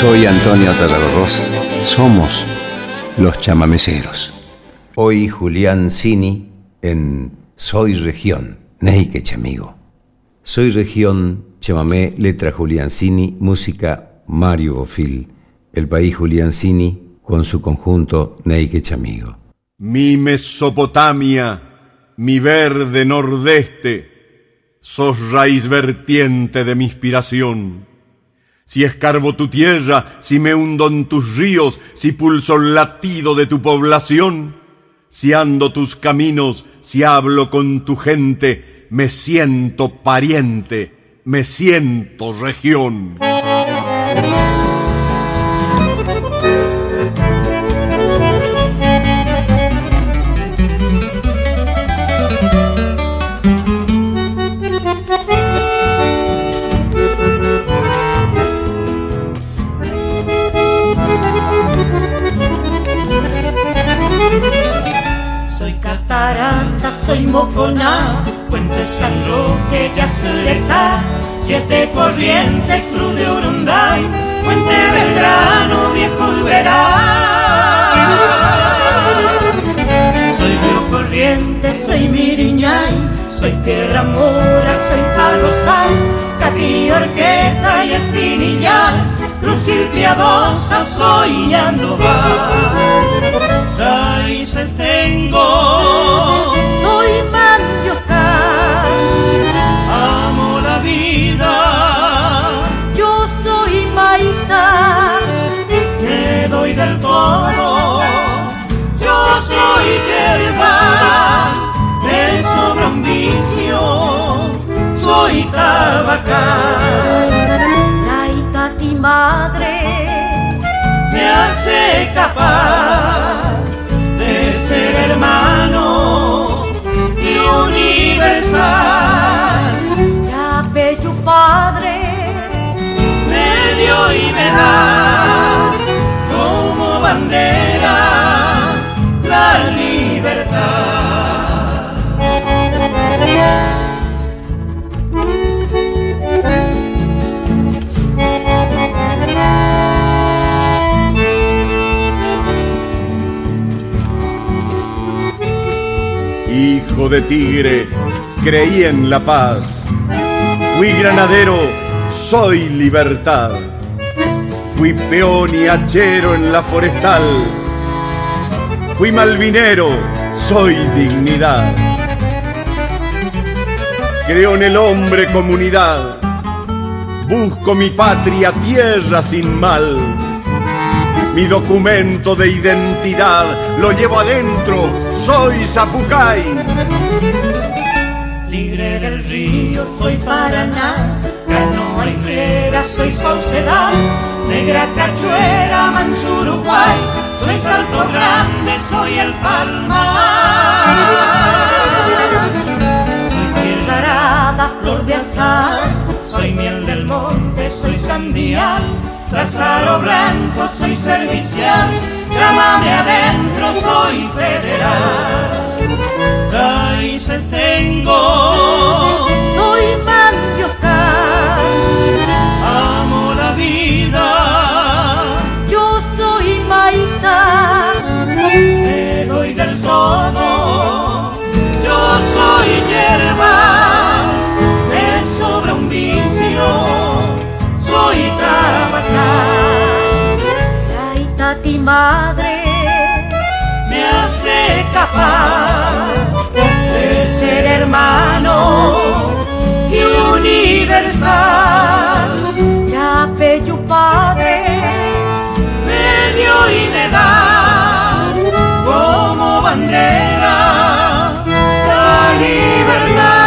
soy Antonio Tatarros. Somos los chamameceros. Hoy Julián Cini en Soy Región, Neike Chamigo. Soy Región, chamamé, letra Julián Cini, música Mario Bofil. El país Julián Cini con su conjunto Neike Chamigo. Mi Mesopotamia, mi verde nordeste, sos raíz vertiente de mi inspiración si escarbo tu tierra, si me hundo en tus ríos, si pulso el latido de tu población, si ando tus caminos, si hablo con tu gente, me siento pariente, me siento región. Soy Moconá, Puente San Roque, Yacyretá, Siete Corrientes, Cruz de Urunday, Puente Belgrano, Viejo Iberá. Soy Río Corrientes, soy Miriñay, soy Tierra Mora, soy Palosal, Capillo, Orqueta y Espinillar, Cruz Piadosa, soy Yandoval. Raíces tengo capaz de ser hermano y universal padre me dio y me da como bandera la libertad. De tigre, creí en la paz Fui granadero, soy libertad. Fui peón y hachero en la forestal. Fui malvinero, soy dignidad. Creo en el hombre comunidad. Busco mi patria, tierra sin mal. Mi documento de identidad lo llevo adentro, soy Zapucay. Tigre del río, soy Paraná, canoa islera, soy Saucedad, negra cachuera, Mansuruguay, soy Salto Grande, soy el Palmar. Soy tierra arada, flor de azar, soy miel del monte, soy sandía, Lázaro Blanco, soy servicial, llámame adentro, soy federal raíces tengo. Soy mandioca, amo la vida. Yo soy maíza, te doy del todo. Capaz ser hermano y universal. Ya bello padre me dio y me da como bandera la libertad.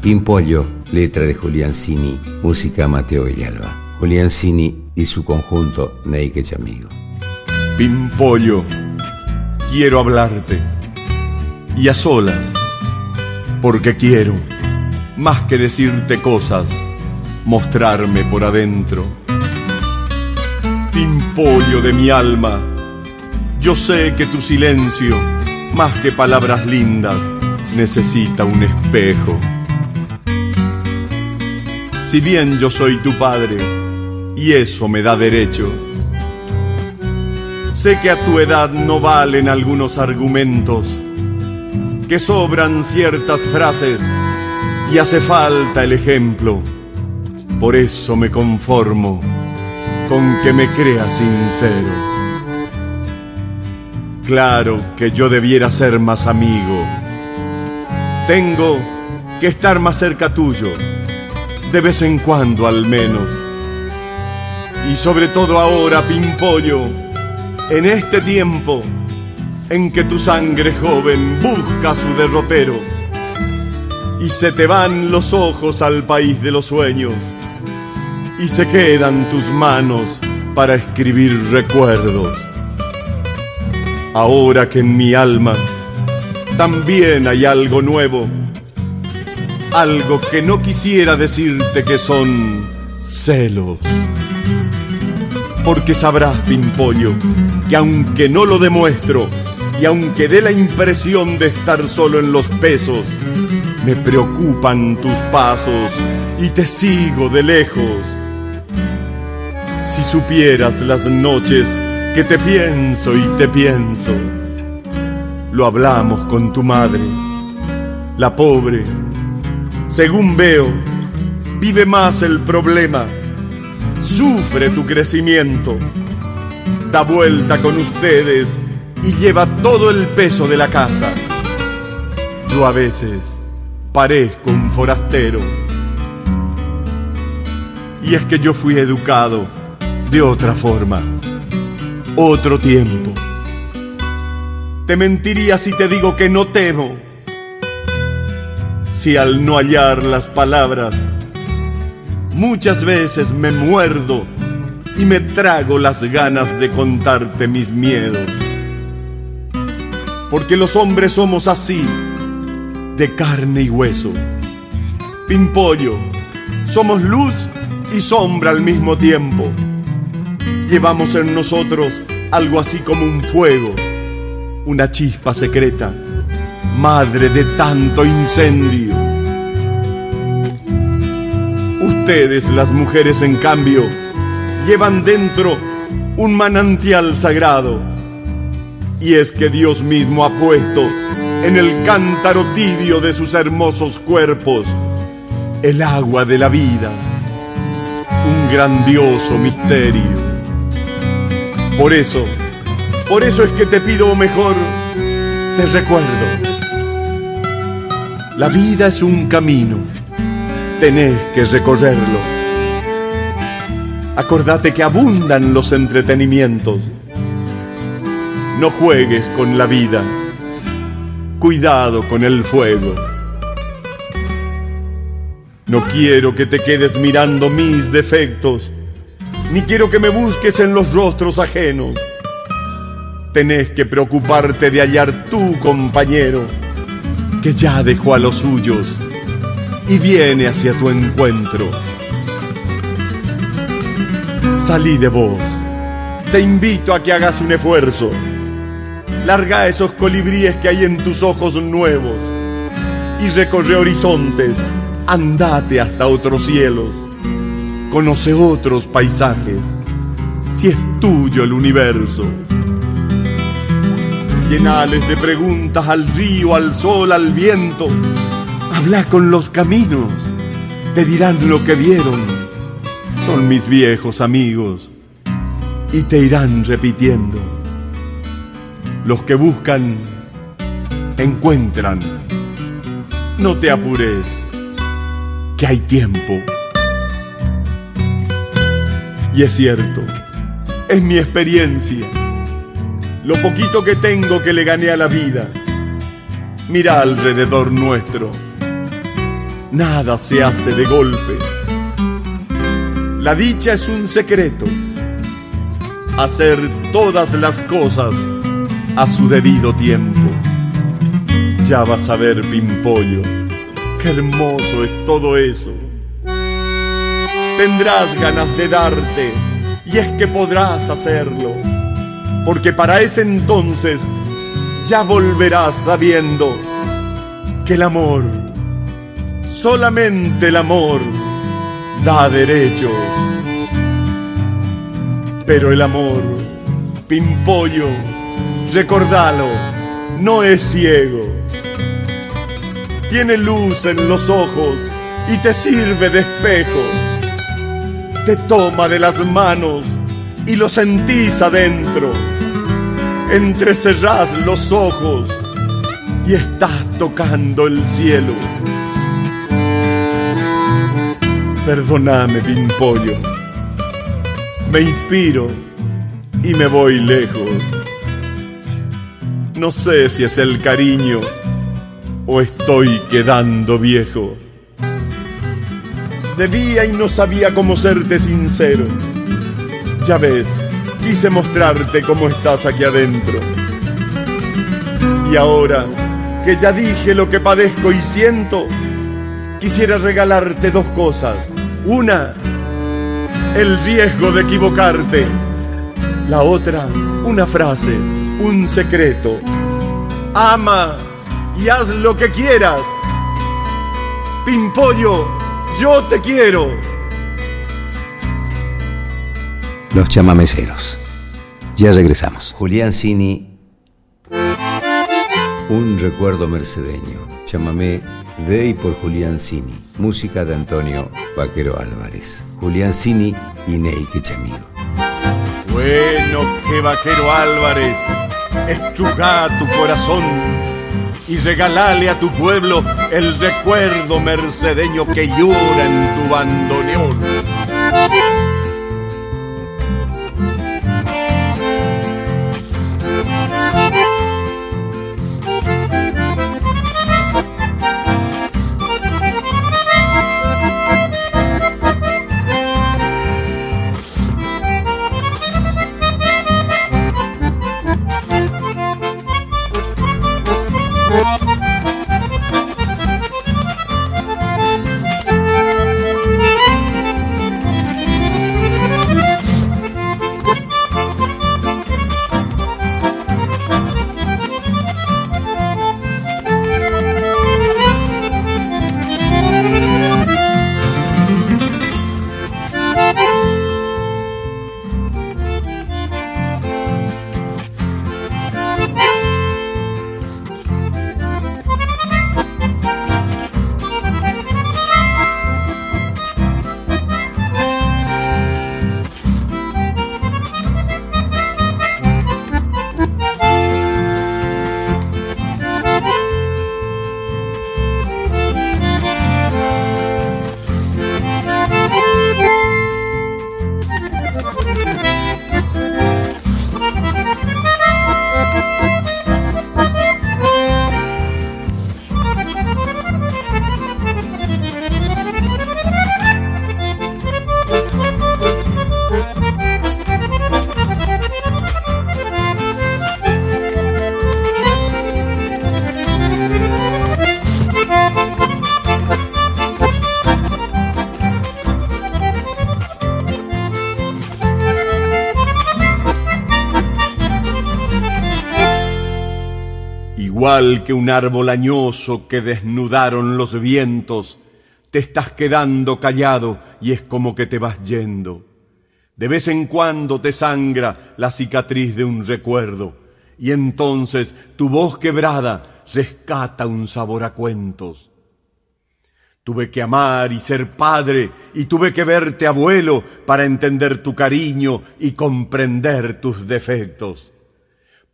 Pimpollo, letra de Julián Cini, música Mateo Villalba. Julián Cini y su conjunto Neike Chamigo. Pimpollo, quiero hablarte y a solas, porque quiero, más que decirte cosas, mostrarme por adentro. Pimpollo de mi alma, yo sé que tu silencio más que palabras lindas, necesita un espejo. Si bien yo soy tu padre, y eso me da derecho, sé que a tu edad no valen algunos argumentos, que sobran ciertas frases y hace falta el ejemplo. Por eso me conformo con que me creas sincero. Claro que yo debiera ser más amigo. Tengo que estar más cerca tuyo, de vez en cuando al menos. Y sobre todo ahora, Pimpollo, en este tiempo en que tu sangre joven busca su derrotero y se te van los ojos al país de los sueños y se quedan tus manos para escribir recuerdos. Ahora que en mi alma también hay algo nuevo, algo que no quisiera decirte que son celos. Porque sabrás, Pimpollo, que aunque no lo demuestro, y aunque dé la impresión de estar solo en los pesos, me preocupan tus pasos y te sigo de lejos. Si supieras las noches que te pienso y te pienso, lo hablamos con tu madre, la pobre, según veo, vive más el problema, sufre tu crecimiento, da vuelta con ustedes y lleva todo el peso de la casa. Yo a veces parezco un forastero. Y es que yo fui educado de otra forma, otro tiempo. Te mentiría si te digo que no temo, si al no hallar las palabras, muchas veces me muerdo y me trago las ganas de contarte mis miedos porque los hombres somos así, de carne y hueso. Pimpollo, somos luz y sombra al mismo tiempo. Llevamos en nosotros algo así como un fuego, una chispa secreta, madre de tanto incendio. Ustedes, las mujeres, en cambio, llevan dentro un manantial sagrado y es que Dios mismo ha puesto en el cántaro tibio de sus hermosos cuerpos el agua de la vida, un grandioso misterio. Por eso, por eso es que te pido mejor, te recuerdo. La vida es un camino, tenés que recorrerlo. Acordate que abundan los entretenimientos no juegues con la vida. Cuidado con el fuego. No quiero que te quedes mirando mis defectos, ni quiero que me busques en los rostros ajenos. Tenés que preocuparte de hallar tu compañero, que ya dejó a los suyos y viene hacia tu encuentro. Salí de vos. Te invito a que hagas un esfuerzo Larga esos colibríes que hay en tus ojos nuevos y recorre horizontes, andate hasta otros cielos, conoce otros paisajes, si es tuyo el universo. Llenales de preguntas al río, al sol, al viento, habla con los caminos, te dirán lo que vieron, son mis viejos amigos y te irán repitiendo los que buscan, encuentran. No te apures, que hay tiempo. Y es cierto, es mi experiencia, lo poquito que tengo que le gané a la vida. Mira alrededor nuestro, nada se hace de golpe. La dicha es un secreto, hacer todas las cosas a su debido tiempo. Ya vas a ver, Pimpollo, qué hermoso es todo eso. Tendrás ganas de darte y es que podrás hacerlo, porque para ese entonces ya volverás sabiendo que el amor, solamente el amor, da derecho. Pero el amor, pimpollo, recordalo, no es ciego. Tiene luz en los ojos y te sirve de espejo. Te toma de las manos y lo sentís adentro. Entrecerrás los ojos y estás tocando el cielo. Perdóname, Pimpollo. Me inspiro y me voy lejos. No sé si es el cariño o estoy quedando viejo. Debía y no sabía cómo serte sincero. Ya ves, quise mostrarte cómo estás aquí adentro. Y ahora que ya dije lo que padezco y siento, quisiera regalarte dos cosas. Una, el riesgo de equivocarte. La otra, una frase, un secreto. Ama y haz lo que quieras. Pimpollo, yo te quiero. Los chamameceros. Ya regresamos. Julián Cini. Un recuerdo mercedeño. Chamamé de y por Julián Cini. Música de Antonio Vaquero Álvarez. Julián Cini y Ney Quechamigo. Bueno, que Vaquero Álvarez, estruja tu corazón y regalale a tu pueblo el recuerdo mercedeño que llora en tu bandoneón. Que un árbol añoso que desnudaron los vientos, te estás quedando callado y es como que te vas yendo. De vez en cuando te sangra la cicatriz de un recuerdo y entonces tu voz quebrada rescata un sabor a cuentos. Tuve que amar y ser padre y tuve que verte abuelo para entender tu cariño y comprender tus defectos.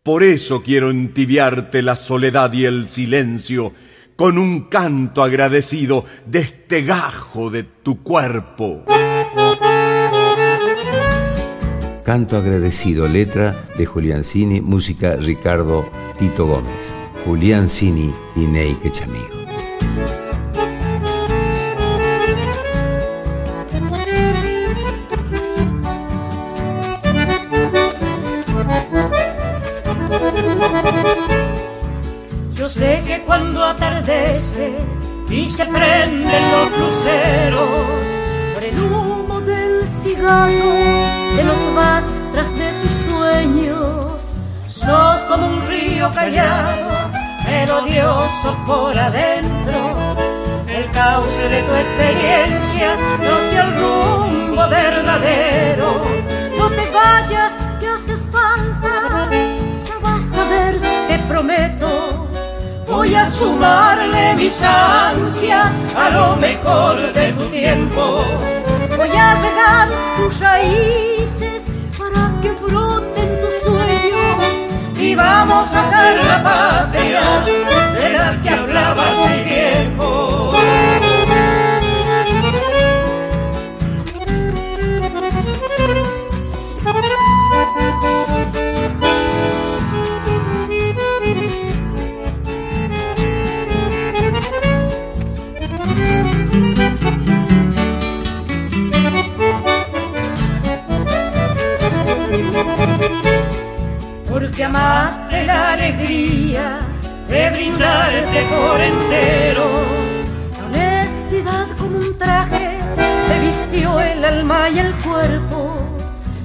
Por eso quiero entibiarte la soledad y el silencio con un canto agradecido de este gajo de tu cuerpo. Canto agradecido, letra de Julián Cini, música Ricardo Tito Gómez. Julián Cini y Ney Quechamigo. Y se prenden los luceros, por el humo del cigarro te los vas tras de tus sueños. Sos como un río callado, melodioso por adentro. El cauce de tu experiencia no te el rumbo verdadero. No te vayas, que haces falta. Ya vas a ver, te prometo. Voy a sumarle mis ansias a lo mejor de tu tiempo. Voy a regar tus raíces para que broten tus sueños y vamos a ser la patria de la que hablabas mi viejo. Amaste la alegría de brindarte por entero. La honestidad como un traje te vistió el alma y el cuerpo.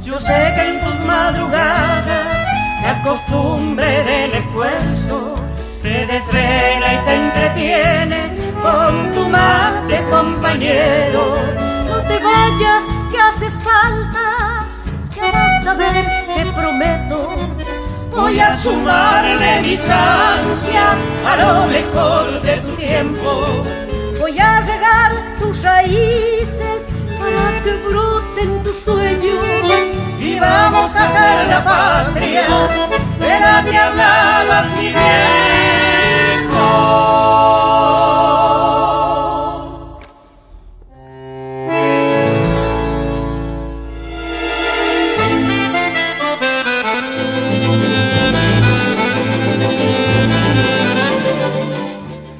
Yo sé que en tus madrugadas la costumbre del esfuerzo te desvela y te entretiene con tu mate compañero. No te vayas, que haces falta, ya vas a ver, te prometo Voy a sumarle mis ansias a lo mejor de tu tiempo. Voy a regar tus raíces para que broten tus sueños. Y vamos a ser la patria de la que hablabas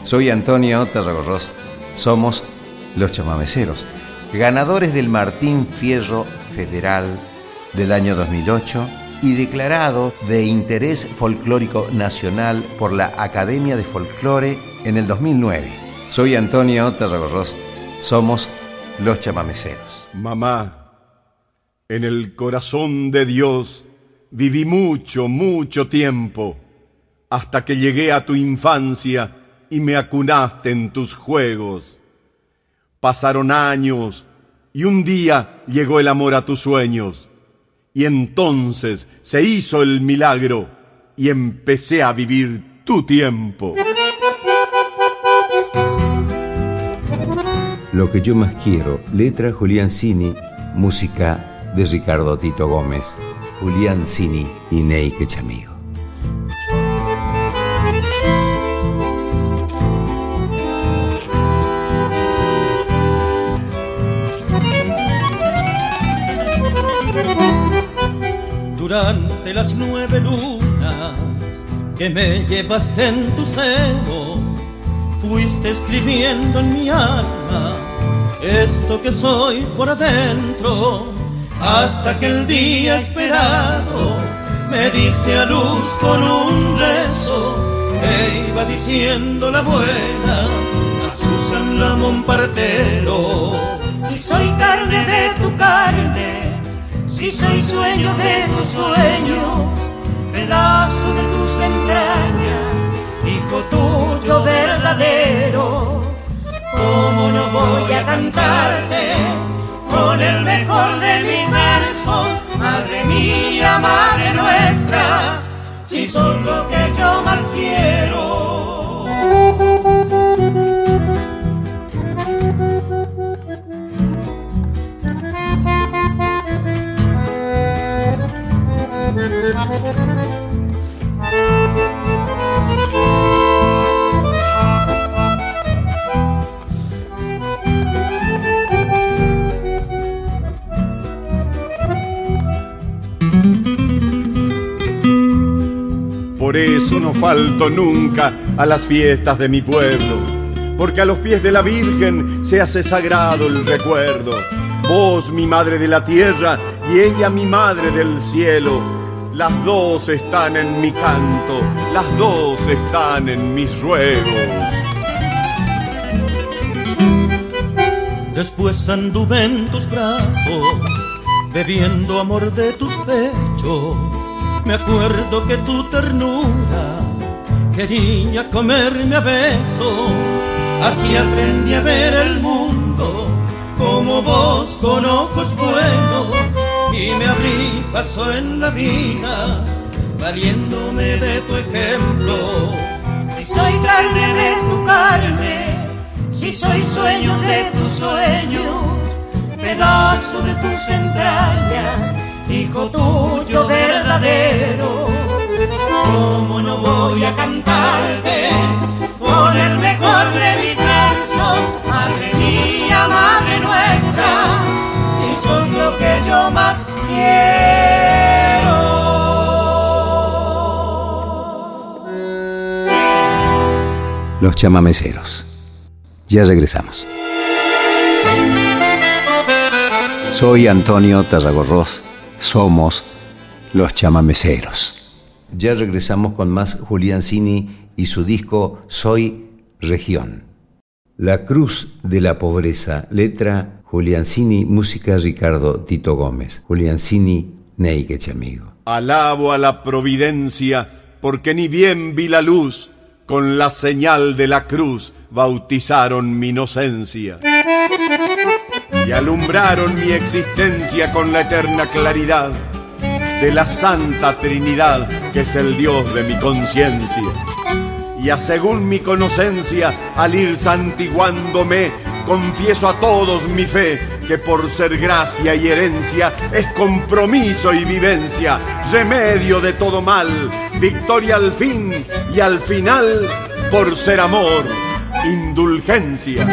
Soy Antonio Tarragorros. Somos los chamameceros, ganadores del Martín Fierro Federal del año 2008 y declarado de interés folclórico nacional por la Academia de Folclore en el 2009. Soy Antonio Tarragorros. Somos los chamameceros. Mamá, en el corazón de Dios viví mucho, mucho tiempo, hasta que llegué a tu infancia y me acunaste en tus juegos. Pasaron años y un día llegó el amor a tus sueños. Y entonces se hizo el milagro y empecé a vivir tu tiempo. Lo que yo más quiero, letra Julián Cini, música de Ricardo Tito Gómez, Julián Cini y Ney Quechamigo. Durante las nueve lunas que me llevaste en tu seno, fuiste escribiendo en mi alma esto que soy por adentro, hasta que el día esperado me diste a luz con un rezo que iba diciendo la buena a Susan Lamón Partero. Si soy carne de tu carne si soy sueño de tus sueños, pedazo de tus entrañas, hijo tuyo verdadero, ¿cómo no voy a cantarte con el mejor de mis versos, madre mía, madre nuestra, si son lo que yo más quiero? Por eso no falto nunca a las fiestas de mi pueblo, porque a los pies de la Virgen se hace sagrado el recuerdo. Vos, mi madre de la tierra, y ella, mi madre del cielo, las dos están en mi canto, las dos están en mis ruegos. Después anduve en tus brazos, bebiendo amor de tus pechos. Me acuerdo que tu ternura quería comerme a besos, así aprendí a ver el mundo como vos con ojos buenos y me abrí paso en la vida valiéndome de tu ejemplo. Si soy carne de tu carne, si soy sueño de tus sueños, pedazo de tus entrañas, hijo tuyo verdadero. ¿Cómo no voy a cantarte con el mejor de mis que yo más quiero? Los chamameceros. Ya regresamos. Soy Antonio Tarragorros. Somos los chamameceros. Ya regresamos con más Julián Cini y su disco Soy Región. La Cruz de la Pobreza, letra Julián Cini, música Ricardo Tito Gómez. Julián Cini, Neike amigo. Alabo a la providencia, porque ni bien vi la luz, con la señal de la cruz bautizaron mi inocencia y alumbraron mi existencia con la eterna claridad de la Santa Trinidad, que es el Dios de mi conciencia. Y a según mi conocencia, al ir santiguándome, confieso a todos mi fe, que por ser gracia y herencia es compromiso y vivencia, remedio de todo mal, victoria al fin y al final, por ser amor, indulgencia.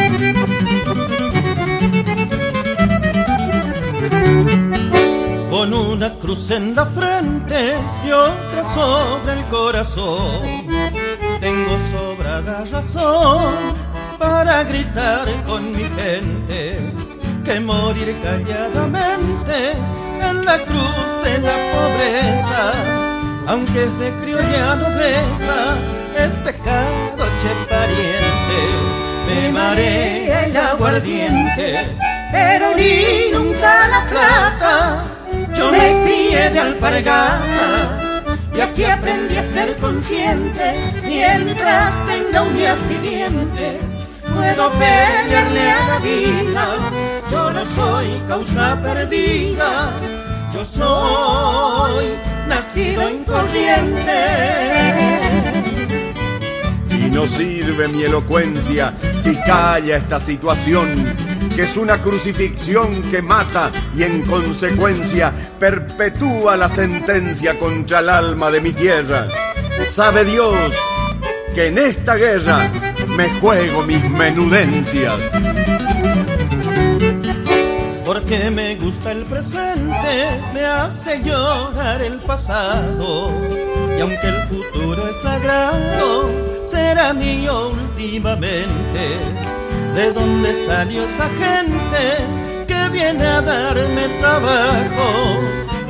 con una cruz en la frente y otra sobre el corazón. Tengo sobrada razón para gritar con mi gente que morir calladamente en la cruz de la pobreza, aunque es de criolla nobleza, es pecado che pariente. Me marea el aguardiente, pero ni nunca la plata yo me crié de alpargatas y así aprendí a ser consciente. Mientras tenga uñas y dientes, puedo pelearle a la vida. Yo no soy causa perdida, yo soy nacido en corriente. Y no sirve mi elocuencia si calla esta situación que es una crucifixión que mata y en consecuencia perpetúa la sentencia contra el alma de mi tierra. Sabe Dios que en esta guerra me juego mis menudencias. Porque me gusta el presente, me hace llorar el pasado. Y aunque el futuro es sagrado, será mío últimamente de dónde salió esa gente que viene a darme trabajo,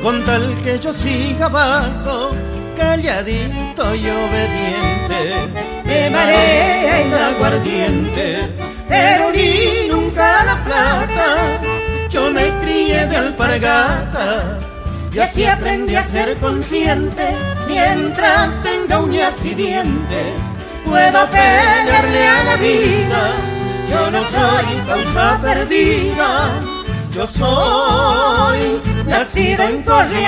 con tal que yo siga abajo, calladito y obediente. Me marea el aguardiente, pero ni nunca la plata. Yo me crié de alpargatas y así aprendí a ser consciente mientras tenga uñas y dientes. Puedo pelearle a la vida yo no soy causa perdida, yo soy nacido en Corrientes.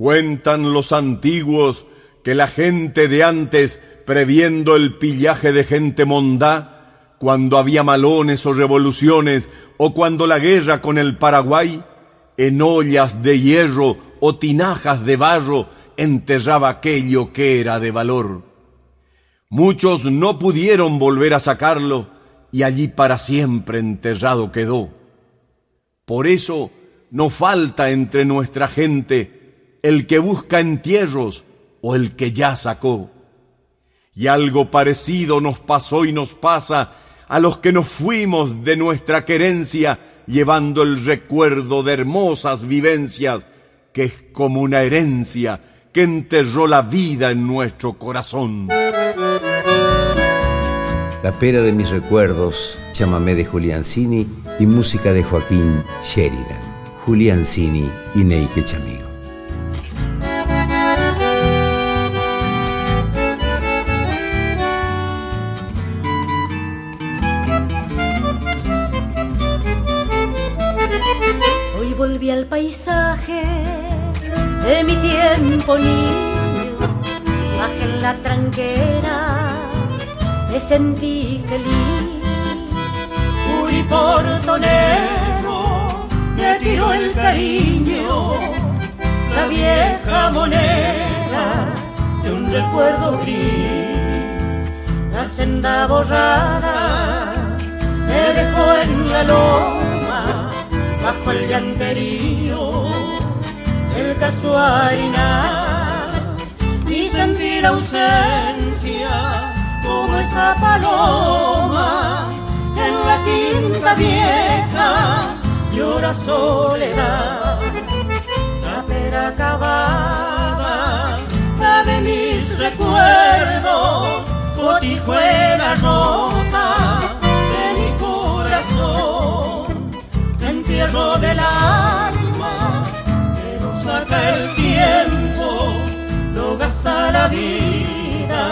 Cuentan los antiguos que la gente de antes, previendo el pillaje de gente mondá, cuando había malones o revoluciones, o cuando la guerra con el Paraguay, en ollas de hierro o tinajas de barro enterraba aquello que era de valor. Muchos no pudieron volver a sacarlo y allí para siempre enterrado quedó. Por eso no falta entre nuestra gente el que busca entierros o el que ya sacó. Y algo parecido nos pasó y nos pasa a los que nos fuimos de nuestra querencia llevando el recuerdo de hermosas vivencias, que es como una herencia que enterró la vida en nuestro corazón. La pera de mis recuerdos, chamamé de Julián Cini y música de Joaquín Sheridan. Julián Cini y Neike Chamigo. Al paisaje de mi tiempo niño, bajé en la tranquera, me sentí feliz, fui portonero, me tiró el cariño, la vieja moneda de un recuerdo gris, la senda borrada me dejó en la loma bajo el llanterío del casuarinar y sentí la ausencia como esa paloma en la quinta vieja llora soledad. La pera acabada la de mis recuerdos cotijuela rota de mi corazón entierro del alma que lo saca el tiempo, lo gasta la vida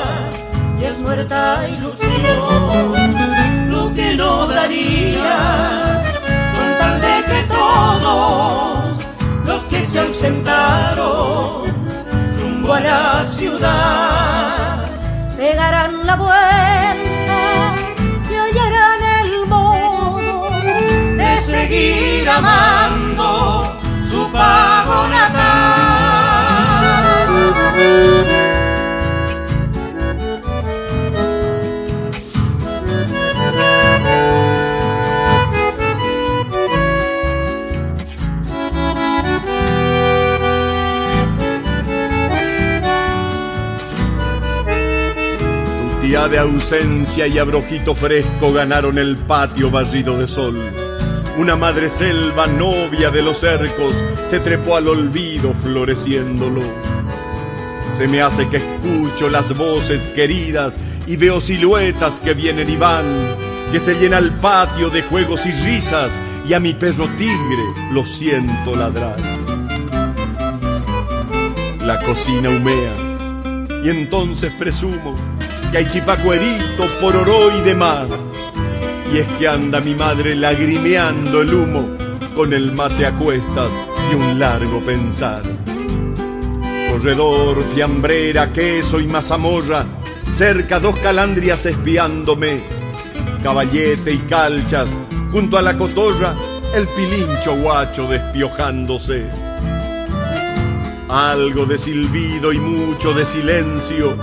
y es muerta ilusión. Lo que no daría con tal de que todos los que se ausentaron rumbo a la ciudad pegarán la vuelta y hallarán el modo de seguir amando su pago natal. De ausencia y abrojito fresco ganaron el patio barrido de sol. Una madre selva novia de los cercos se trepó al olvido floreciéndolo. Se me hace que escucho las voces queridas y veo siluetas que vienen y van, que se llena el patio de juegos y risas y a mi perro tigre lo siento ladrar. La cocina humea y entonces presumo que hay chipacuerito, pororó y demás. Y es que anda mi madre lagrimeando el humo con el mate a cuestas y un largo pensar. Corredor, fiambrera, queso y mazamorra, cerca dos calandrias espiándome, caballete y calchas, junto a la cotorra, el pilincho guacho despiojándose. Algo de silbido y mucho de silencio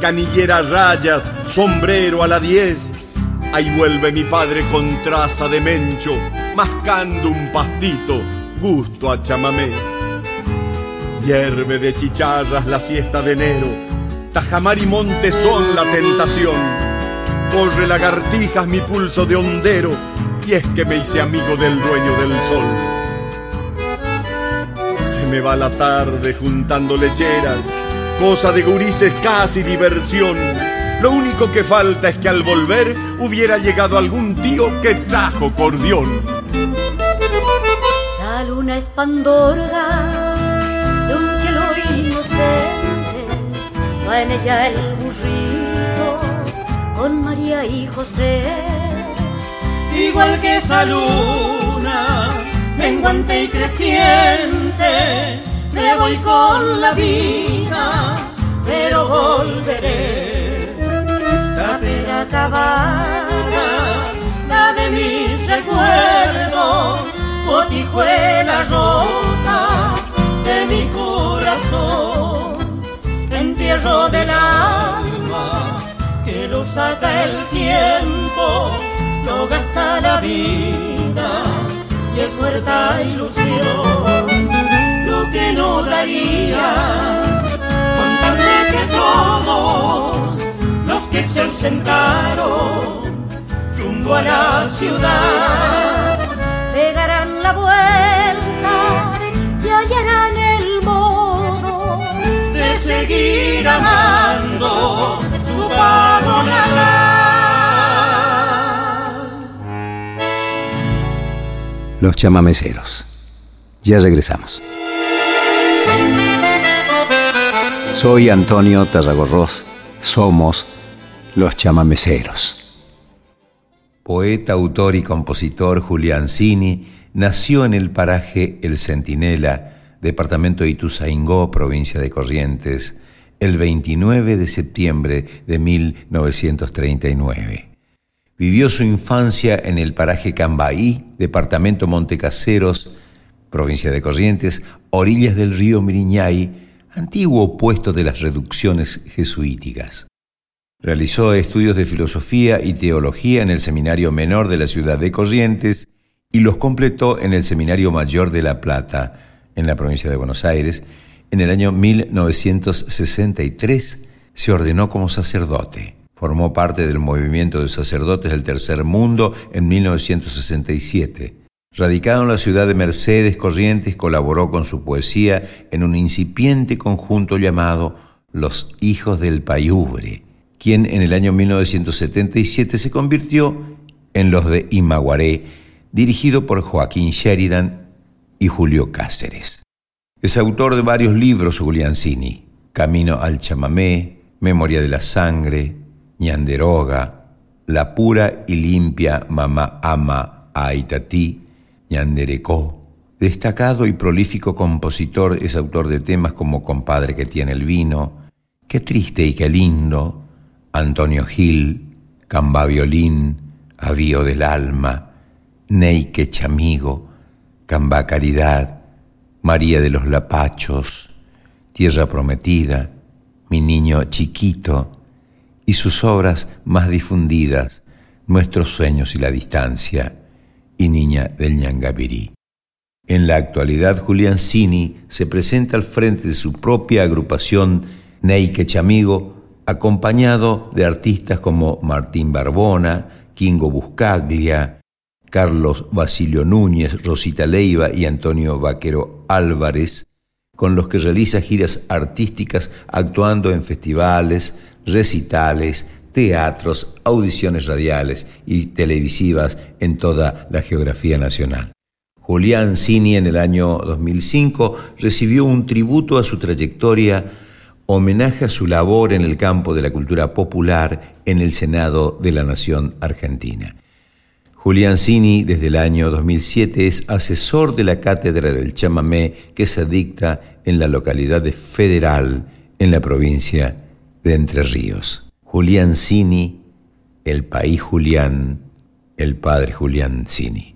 canillera rayas, sombrero a la diez. Ahí vuelve mi padre con traza de mencho, mascando un pastito, gusto a chamamé. Hierve de chicharras la siesta de enero, tajamar y monte son la tentación. Corre lagartijas mi pulso de hondero, y es que me hice amigo del dueño del sol. Se me va la tarde juntando lecheras, cosa de gurises casi diversión. Lo único que falta es que al volver hubiera llegado algún tío que trajo cordión. La luna es pandorga de un cielo inocente, va en ella el burrito con María y José. Igual que esa luna, menguante y creciente, me voy con la vida, pero volveré. La pera acabada, la de mis recuerdos, botijuela rota de mi corazón, entierro del alma que lo saca el tiempo, lo gasta la vida y es muerta ilusión. Lo que no daría con tal de que todos que se ausentaron rumbo a la ciudad pegarán la vuelta y hallarán el modo de seguir amando su pago los chamameceros. Ya regresamos. Soy Antonio Tarragorros. Somos los chamameceros. Poeta, autor y compositor Julián Cini nació en el paraje El Centinela, departamento de Ituzaingó, provincia de Corrientes, el 29 de septiembre de 1939. Vivió su infancia en el paraje Cambaí, departamento Montecaseros, provincia de Corrientes, orillas del río Miriñay, antiguo puesto de las reducciones jesuíticas. Realizó estudios de filosofía y teología en el Seminario Menor de la ciudad de Corrientes y los completó en el Seminario Mayor de La Plata, en la provincia de Buenos Aires. En el año 1963 se ordenó como sacerdote. Formó parte del movimiento de sacerdotes del Tercer Mundo en 1967. Radicado en la ciudad de Mercedes Corrientes, colaboró con su poesía en un incipiente conjunto llamado Los Hijos del Payubre, quien en el año 1977 se convirtió en Los de Imaguaré, dirigido por Joaquín Sheridan y Julio Cáceres. Es autor de varios libros Cini, Camino al chamamé, Memoria de la sangre, ñanderoga, la pura y limpia mamá ama a Itatí, ñanderecó. Destacado y prolífico compositor, es autor de temas como Compadre que tiene el vino, Qué triste y qué lindo, Antonio Gil, Camba Violín, Avío del Alma, Neike Chamigo, Camba Caridad, María de los Lapachos, Tierra Prometida, Mi Niño Chiquito, y sus obras más difundidas, Nuestros sueños y la distancia y Niña del Ñangabirí. En la actualidad, Julián Cini se presenta al frente de su propia agrupación Neike Chamigo, acompañado de artistas como Martín Barbona, Kingo Buscaglia, Carlos Basilio Núñez, Rosita Leiva y Antonio Vaquero Álvarez, con los que realiza giras artísticas actuando en festivales, recitales, teatros, audiciones radiales y televisivas en toda la geografía nacional. Julián Cini en el año 2005 recibió un tributo a su trayectoria, homenaje a su labor en el campo de la cultura popular en el Senado de la Nación Argentina. Julián Cini desde el año 2007 es asesor de la cátedra del chamamé que se dicta en la localidad de Federal en la provincia de Entre Ríos. Julián Cini, el país Julián, el padre Julián Cini.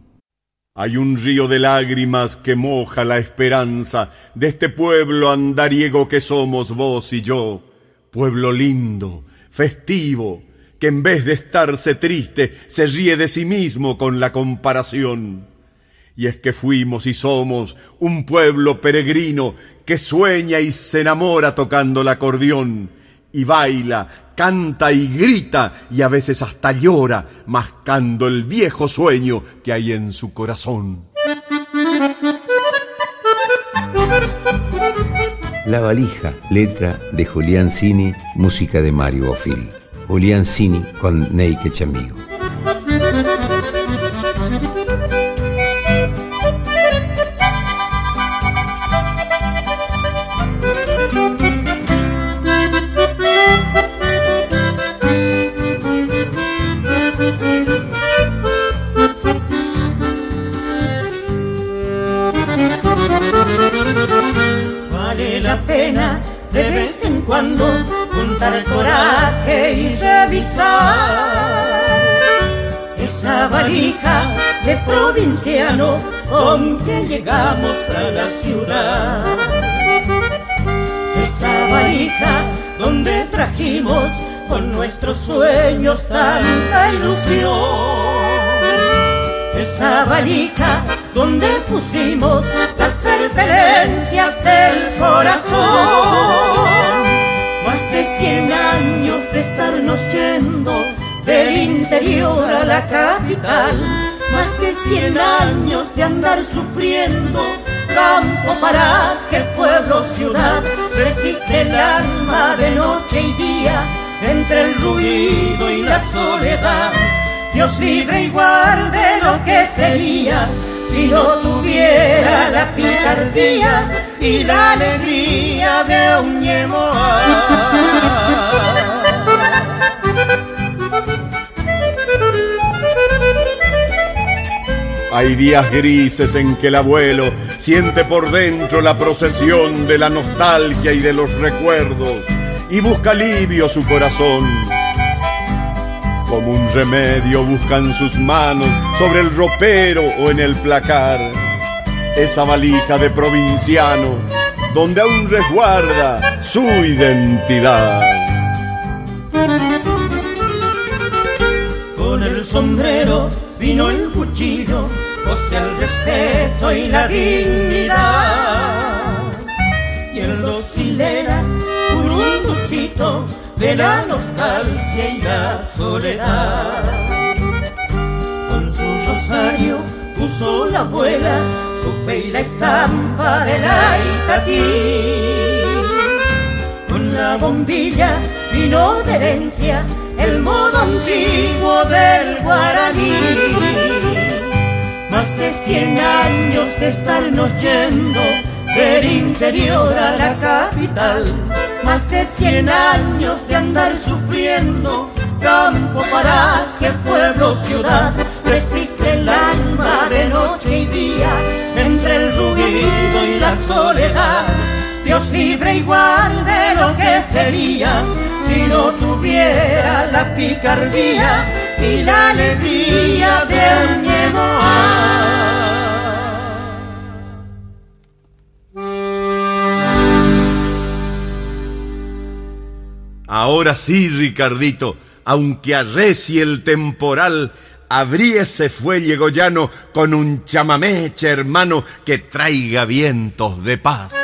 Hay un río de lágrimas que moja la esperanza de este pueblo andariego que somos vos y yo, pueblo lindo, festivo, que en vez de estarse triste se ríe de sí mismo con la comparación. Y es que fuimos y somos un pueblo peregrino que sueña y se enamora tocando el acordeón y baila, canta y grita y a veces hasta llora, mascando el viejo sueño que hay en su corazón. La valija, letra de Julián Cini, música de Mario Bofil. Julián Cini con Neike Chamigo. Valija de provinciano con que llegamos a la ciudad. Esa valija donde trajimos con nuestros sueños tanta ilusión. Esa valija donde pusimos las pertenencias del corazón de cien años de estarnos yendo del interior a la capital, más de cien años de andar sufriendo, campo, paraje, pueblo, ciudad, resiste el alma de noche y día entre el ruido y la soledad. Dios libre y guarde lo que sería si no tuviera la picardía y la alegría de un ñemoa. Hay días grises en que el abuelo siente por dentro la procesión de la nostalgia y de los recuerdos y busca alivio su corazón. Como un remedio buscan sus manos sobre el ropero o en el placar esa valija de provinciano donde aún resguarda su identidad. Con el sombrero vino el cuchillo, el respeto y la dignidad. Y en dos hileras un dulcito de la nostalgia y la soledad. Con su rosario puso la abuela su fe y la estampa de la. Con la bombilla vino de herencia el modo antiguo del guaraní. Más de cien años de estarnos yendo del interior a la capital. Más de cien años de andar sufriendo, campo, paraje, pueblo, ciudad. Resiste el alma de noche y día entre el ruido y la soledad. Dios libre y guarde lo que sería si no tuviera la picardía y la alegría de un Ahora sí, Ricardito, aunque arrecie el temporal, abríese fuelle goyano con un chamameche hermano que traiga vientos de paz.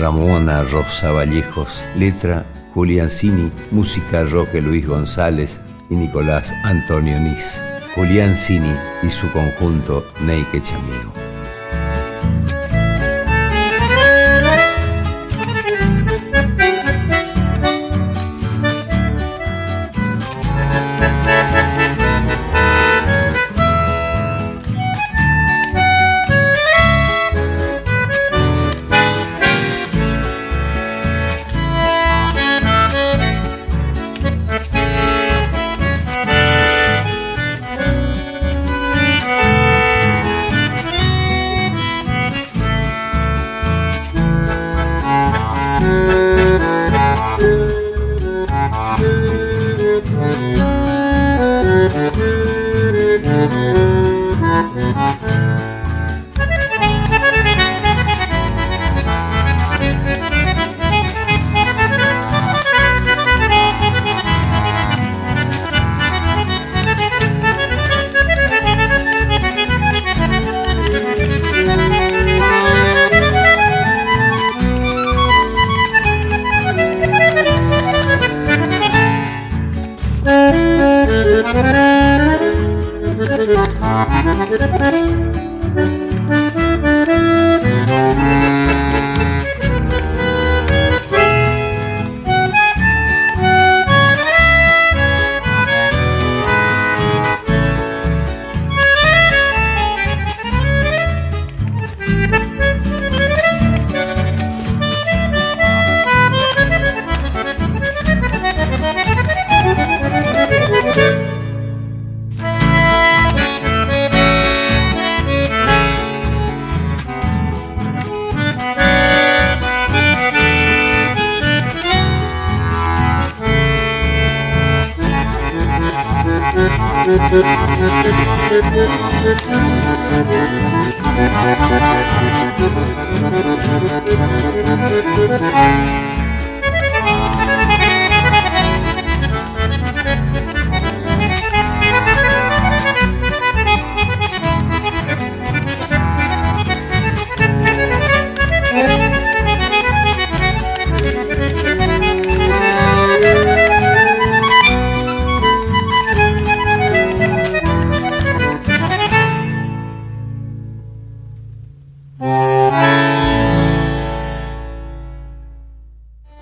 Ramona Rosa Vallejos, letra Julián Cini, música Roque Luis González y Nicolás Antonio Nis. Julián Cini y su conjunto Neike Chamigo. Thank you.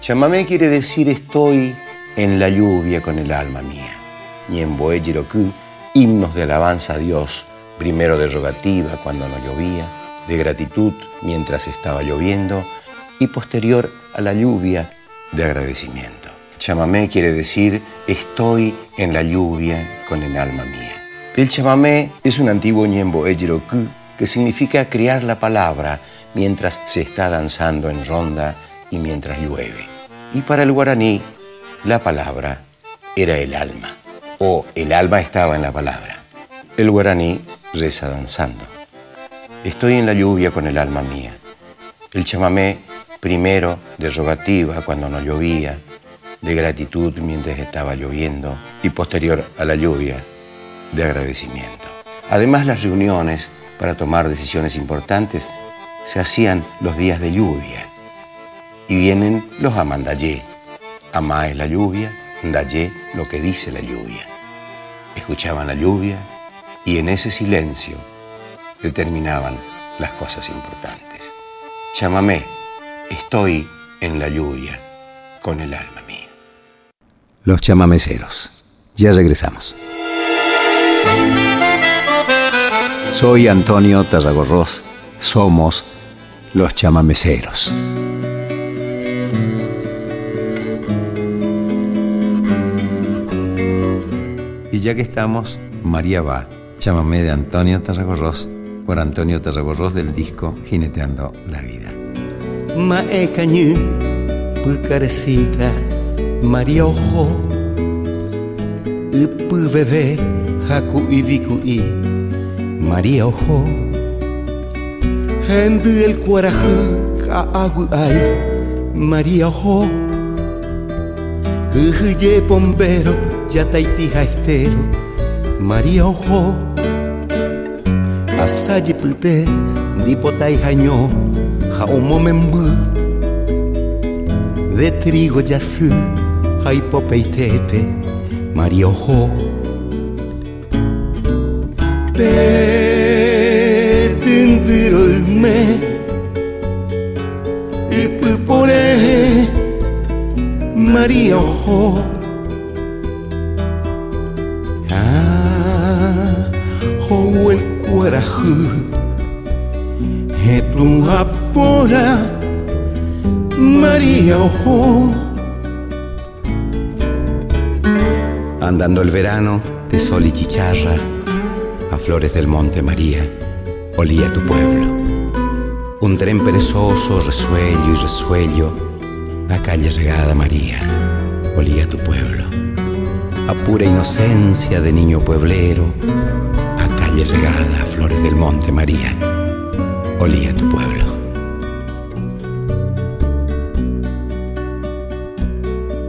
Chamamé quiere decir estoy en la lluvia con el alma mía. Ñemboe Jiroku, himnos de alabanza a Dios, primero de rogativa cuando no llovía, de gratitud mientras estaba lloviendo y posterior a la lluvia de agradecimiento. Chamamé quiere decir estoy en la lluvia con el alma mía. El chamamé es un antiguo ñembo ejiroku que significa crear la palabra mientras se está danzando en ronda y mientras llueve. Y para el guaraní, la palabra era el alma, o el alma estaba en la palabra. El guaraní reza danzando. Estoy en la lluvia con el alma mía. El chamamé, primero de rogativa cuando no llovía, de gratitud mientras estaba lloviendo y posterior a la lluvia, de agradecimiento. Además, las reuniones para tomar decisiones importantes se hacían los días de lluvia. Y vienen los amandayé. Amá es la lluvia, ndayé lo que dice la lluvia. Escuchaban la lluvia y en ese silencio determinaban las cosas importantes. Chamamé, estoy en la lluvia con el alma mía. Los chamameceros. Ya regresamos. Soy Antonio Tarragorros. Somos los chamameceros. Y ya que estamos, María va, chamamé de Antonio Tarragorros, por Antonio Tarragorros del disco Jineteando la Vida. Maecañu, pucarecita, María Ojo, Upu bebé, Haku y María Ojo. Hendu el cuarajú ka agu ay María Ojo Uhuye bombero ya taiti estero María Ojo Asaji pute dipotai jaño ja momembu De trigo yasu haipopeitepe María Ojo. Me y por María Ojo María Andando el verano de sol y chicharra a flores del monte María olía tu pueblo. Un tren perezoso, resuello y resuello, a calle regada María, olía tu pueblo. A pura inocencia de niño pueblero, calle regada, flores del monte María, olía tu pueblo.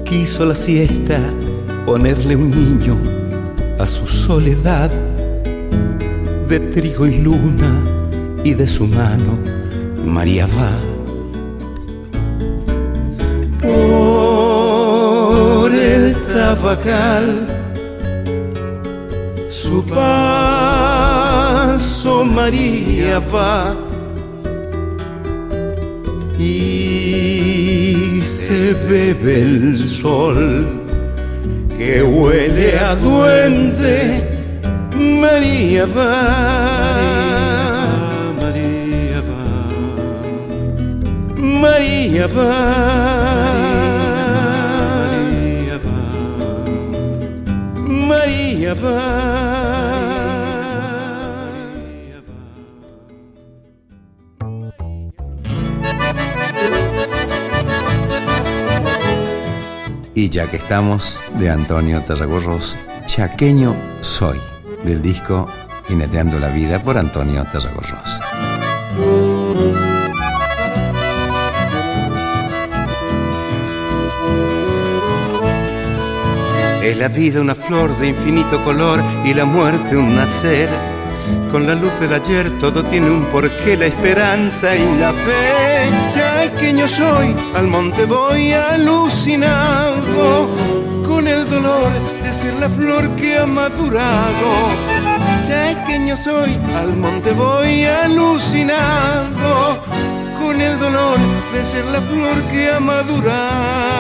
Quiso la siesta ponerle un niño a su soledad de trigo y luna y de su mano María va por el tabacal su paso María va. Y se bebe el sol que huele a duende María va, María va, María va, María va, María va. Y ya que estamos, de Antonio Tarragorros, Chaqueño Soy del disco Jineteando la Vida por Antonio Tarragorros. Es la vida una flor de infinito color y la muerte un nacer. Con la luz del ayer todo tiene un porqué, la esperanza y la fe. Chaqueño soy, al monte voy alucinado con el dolor de ser la flor que ha madurado. Chaqueño soy, al monte voy alucinado, con el dolor de ser la flor que ha madurado.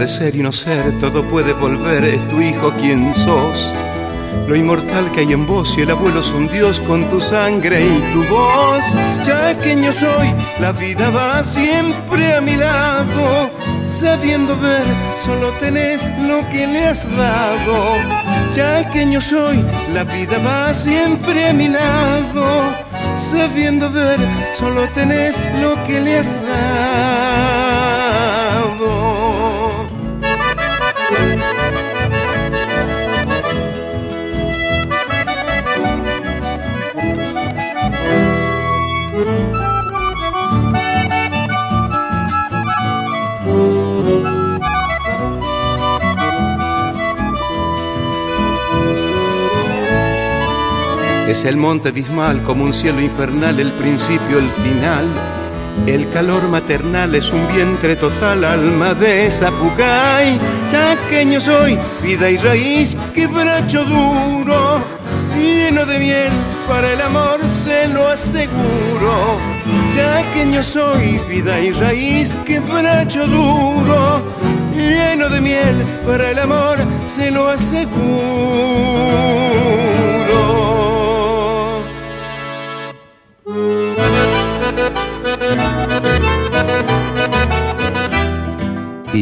Puede ser y no ser, todo puede volver, es tu hijo quien sos. Lo inmortal que hay en vos y el abuelo es un dios con tu sangre y tu voz. Ya que yo soy, la vida va siempre a mi lado. Sabiendo ver, solo tenés lo que le has dado. Ya que yo soy, la vida va siempre a mi lado. Sabiendo ver, solo tenés lo que le has dado. Es el monte abismal como un cielo infernal, el principio, el final. El calor maternal es un vientre total, alma de Zapucay. Chaqueño soy, vida y raíz, quebracho duro, lleno de miel, para el amor se lo aseguro. Chaqueño soy, vida y raíz, quebracho duro, lleno de miel, para el amor se lo aseguro.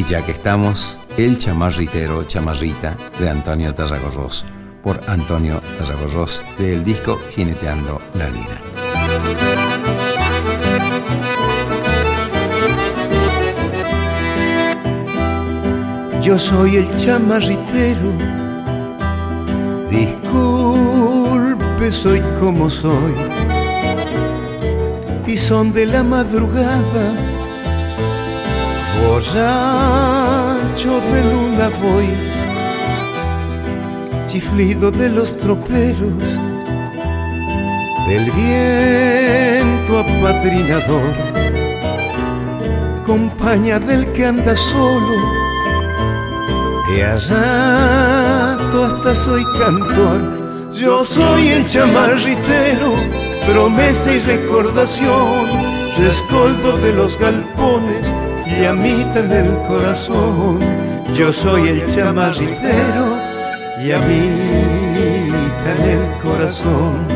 Ya que estamos, el chamarritero chamarrita de Antonio Tarragorros, por Antonio Tarragorros del disco Jineteando la Vida. Yo soy el chamarritero, disculpe, soy como soy. Son de la madrugada, borracho de luna voy, chiflido de los troperos, del viento apadrinador, compañía del que anda solo, de allá hasta soy cantor, yo soy el chamarritero promesa y recordación, rescoldo de los galpones y amita en el corazón. Yo soy el chamarritero y amita en el corazón.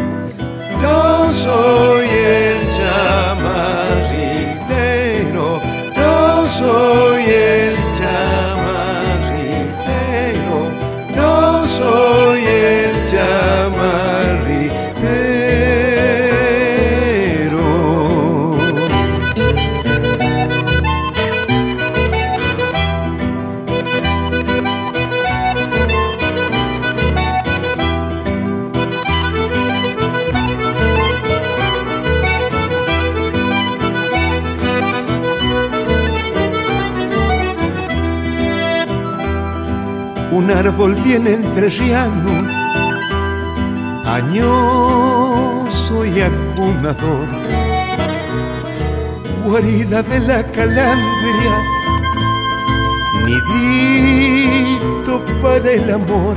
Yo soy el chamarritero, yo soy el un árbol bien entrerriano, añoso y acunador, guarida de la calandria, nidito para el amor.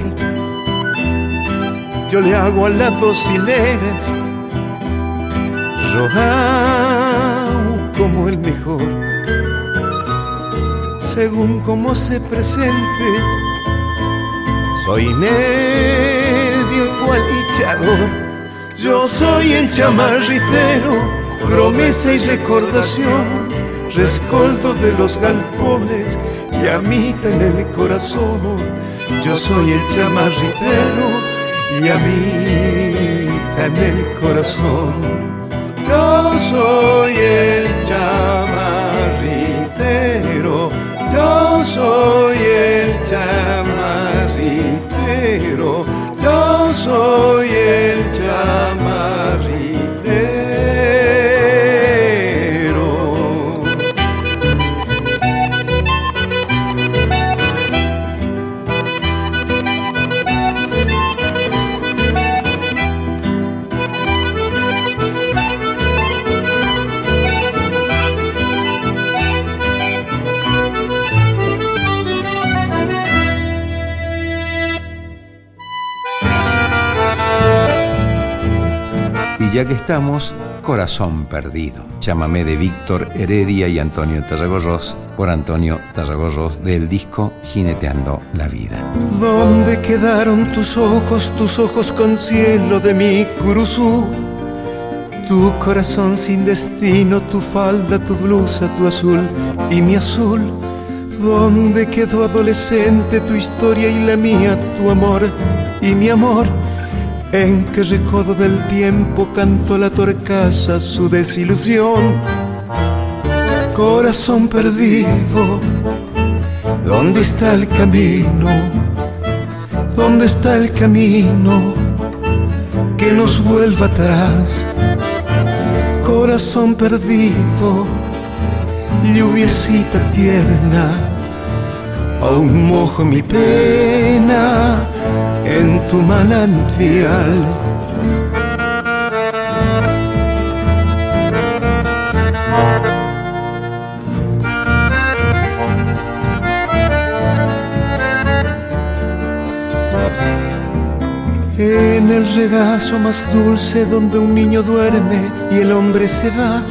Yo le hago a las dos hileras, como el mejor, según como se presente soy medio igualichador, yo soy el chamarritero, promesa y recordación, rescoldo de los galpones y amita en el corazón. Yo soy el chamarritero y amita en el corazón. Yo soy el chamarritero, yo soy el chamarritero soy el chamarritero. Ya que estamos, Corazón Perdido, chamamé de Víctor Heredia y Antonio Tarragorros, por Antonio Tarragorros del disco Jineteando la Vida. ¿Dónde quedaron tus ojos, tus ojos con cielo de mi curuzú? Tu corazón sin destino, tu falda, tu blusa, tu azul y mi azul. ¿Dónde quedó adolescente tu historia y la mía, tu amor y mi amor? En qué recodo del tiempo cantó la torcasa su desilusión. Corazón perdido, ¿dónde está el camino? ¿Dónde está el camino que nos vuelva atrás? Corazón perdido, lluviecita tierna, aún mojo mi pena en tu manantial. En el regazo más dulce donde un niño duerme y el hombre se va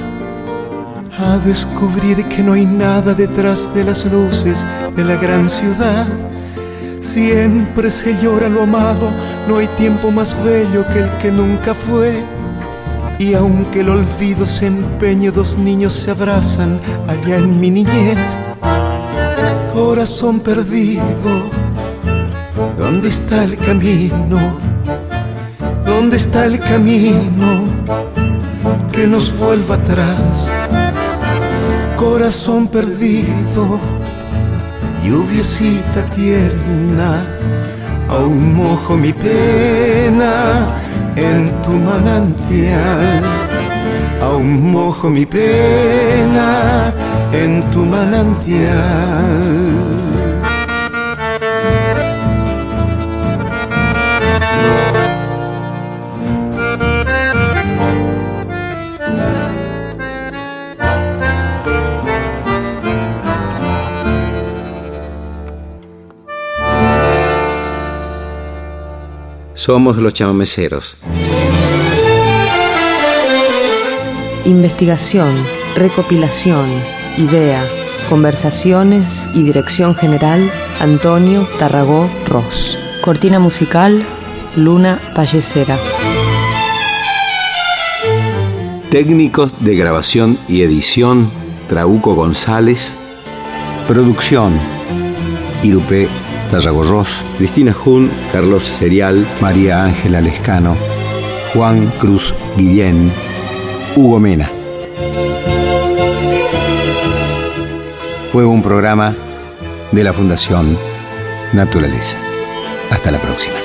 a descubrir que no hay nada detrás de las luces de la gran ciudad Siempre se llora lo amado, no hay tiempo más bello que el que nunca fue. Y aunque el olvido se empeñe, dos niños se abrazan allá en mi niñez. Corazón perdido, ¿dónde está el camino? ¿Dónde está el camino que nos vuelva atrás? Corazón perdido lluviecita tierna, aún mojo mi pena en tu manantial, aún mojo mi pena en tu manantial. Somos los chamameceros. Investigación, recopilación, idea, conversaciones y dirección general, Antonio Tarragó Ross. Cortina musical, Luna Pallecera. Técnicos de grabación y edición, Trauco González. Producción, Irupe Tarragorros, Cristina Jun, Carlos Serial, María Ángela Lescano, Juan Cruz Guillén, Hugo Mena. Fue un programa de la Fundación Naturaleza. Hasta la próxima.